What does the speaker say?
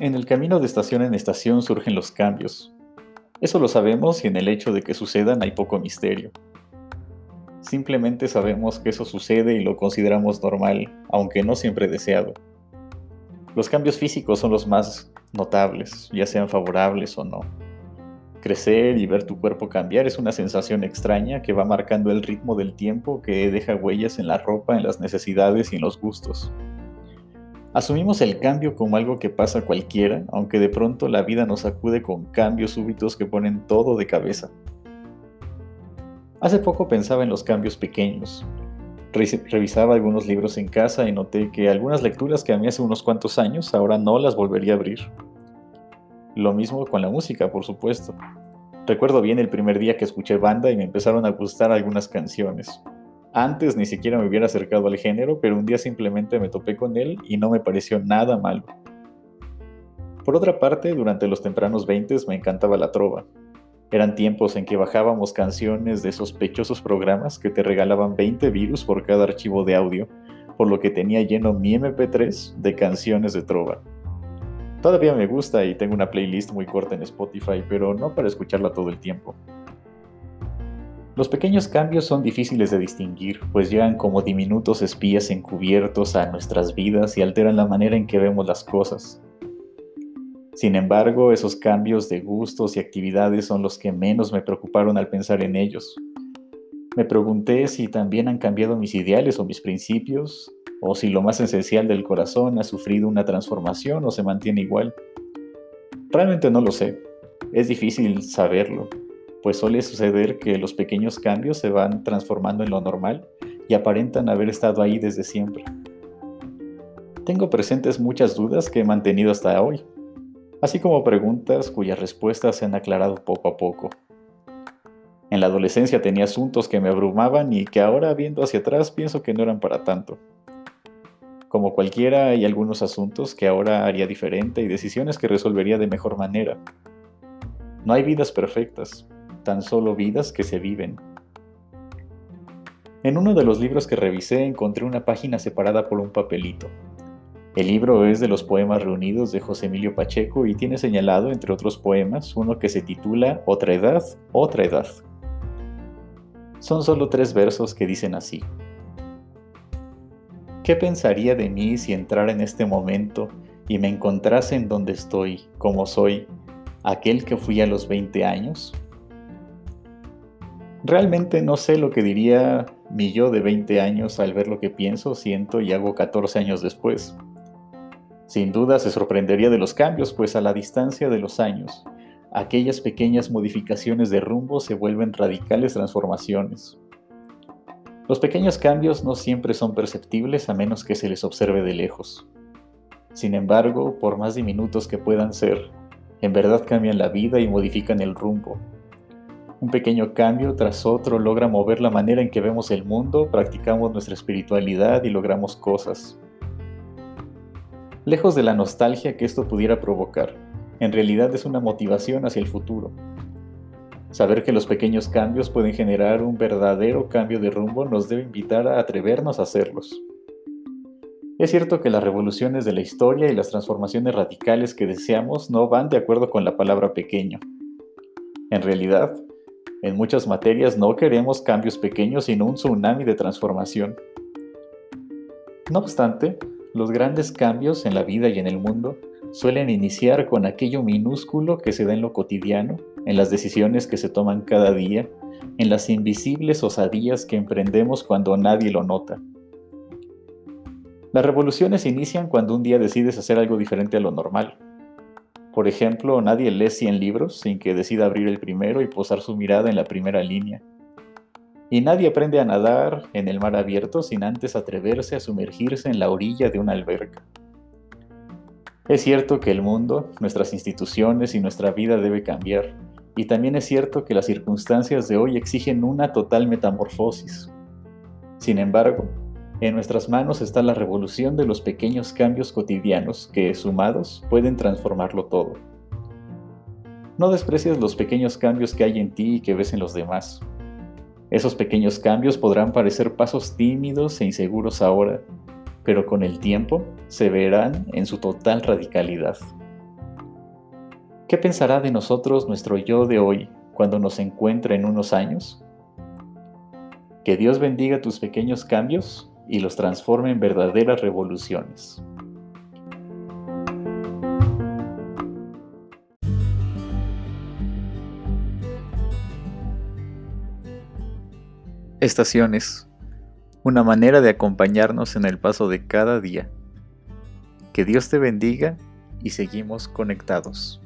En el camino de estación en estación surgen los cambios. Eso lo sabemos y en el hecho de que sucedan hay poco misterio. Simplemente sabemos que eso sucede y lo consideramos normal, aunque no siempre deseado. Los cambios físicos son los más notables, ya sean favorables o no. Crecer y ver tu cuerpo cambiar es una sensación extraña que va marcando el ritmo del tiempo que deja huellas en la ropa, en las necesidades y en los gustos. Asumimos el cambio como algo que pasa cualquiera, aunque de pronto la vida nos acude con cambios súbitos que ponen todo de cabeza. Hace poco pensaba en los cambios pequeños. Revisaba algunos libros en casa y noté que algunas lecturas que a mí hace unos cuantos años ahora no las volvería a abrir. Lo mismo con la música, por supuesto. Recuerdo bien el primer día que escuché banda y me empezaron a gustar algunas canciones. Antes ni siquiera me hubiera acercado al género, pero un día simplemente me topé con él y no me pareció nada malo. Por otra parte, durante los tempranos 20 me encantaba la trova. Eran tiempos en que bajábamos canciones de sospechosos programas que te regalaban 20 virus por cada archivo de audio, por lo que tenía lleno mi MP3 de canciones de trova. Todavía me gusta y tengo una playlist muy corta en Spotify, pero no para escucharla todo el tiempo. Los pequeños cambios son difíciles de distinguir, pues llegan como diminutos espías encubiertos a nuestras vidas y alteran la manera en que vemos las cosas. Sin embargo, esos cambios de gustos y actividades son los que menos me preocuparon al pensar en ellos. Me pregunté si también han cambiado mis ideales o mis principios, o si lo más esencial del corazón ha sufrido una transformación o se mantiene igual. Realmente no lo sé. Es difícil saberlo, pues suele suceder que los pequeños cambios se van transformando en lo normal y aparentan haber estado ahí desde siempre. Tengo presentes muchas dudas que he mantenido hasta hoy, así como preguntas cuyas respuestas se han aclarado poco a poco. En la adolescencia tenía asuntos que me abrumaban y que ahora viendo hacia atrás pienso que no eran para tanto. Como cualquiera hay algunos asuntos que ahora haría diferente y decisiones que resolvería de mejor manera. No hay vidas perfectas, tan solo vidas que se viven. En uno de los libros que revisé encontré una página separada por un papelito. El libro es de los poemas reunidos de José Emilio Pacheco y tiene señalado, entre otros poemas, uno que se titula Otra edad, otra edad. Son solo tres versos que dicen así. ¿Qué pensaría de mí si entrara en este momento y me encontrase en donde estoy, como soy, aquel que fui a los 20 años? Realmente no sé lo que diría mi yo de 20 años al ver lo que pienso, siento y hago 14 años después. Sin duda se sorprendería de los cambios, pues a la distancia de los años, aquellas pequeñas modificaciones de rumbo se vuelven radicales transformaciones. Los pequeños cambios no siempre son perceptibles a menos que se les observe de lejos. Sin embargo, por más diminutos que puedan ser, en verdad cambian la vida y modifican el rumbo, un pequeño cambio tras otro logra mover la manera en que vemos el mundo, practicamos nuestra espiritualidad y logramos cosas. Lejos de la nostalgia que esto pudiera provocar, en realidad es una motivación hacia el futuro. Saber que los pequeños cambios pueden generar un verdadero cambio de rumbo nos debe invitar a atrevernos a hacerlos. Es cierto que las revoluciones de la historia y las transformaciones radicales que deseamos no van de acuerdo con la palabra pequeño. En realidad, en muchas materias no queremos cambios pequeños, sino un tsunami de transformación. No obstante, los grandes cambios en la vida y en el mundo suelen iniciar con aquello minúsculo que se da en lo cotidiano, en las decisiones que se toman cada día, en las invisibles osadías que emprendemos cuando nadie lo nota. Las revoluciones inician cuando un día decides hacer algo diferente a lo normal, por ejemplo, nadie lee 100 libros sin que decida abrir el primero y posar su mirada en la primera línea. Y nadie aprende a nadar en el mar abierto sin antes atreverse a sumergirse en la orilla de una alberca. Es cierto que el mundo, nuestras instituciones y nuestra vida debe cambiar, y también es cierto que las circunstancias de hoy exigen una total metamorfosis. Sin embargo, en nuestras manos está la revolución de los pequeños cambios cotidianos que, sumados, pueden transformarlo todo. No desprecies los pequeños cambios que hay en ti y que ves en los demás. Esos pequeños cambios podrán parecer pasos tímidos e inseguros ahora, pero con el tiempo se verán en su total radicalidad. ¿Qué pensará de nosotros nuestro yo de hoy cuando nos encuentre en unos años? Que Dios bendiga tus pequeños cambios y los transforme en verdaderas revoluciones. Estaciones. Una manera de acompañarnos en el paso de cada día. Que Dios te bendiga y seguimos conectados.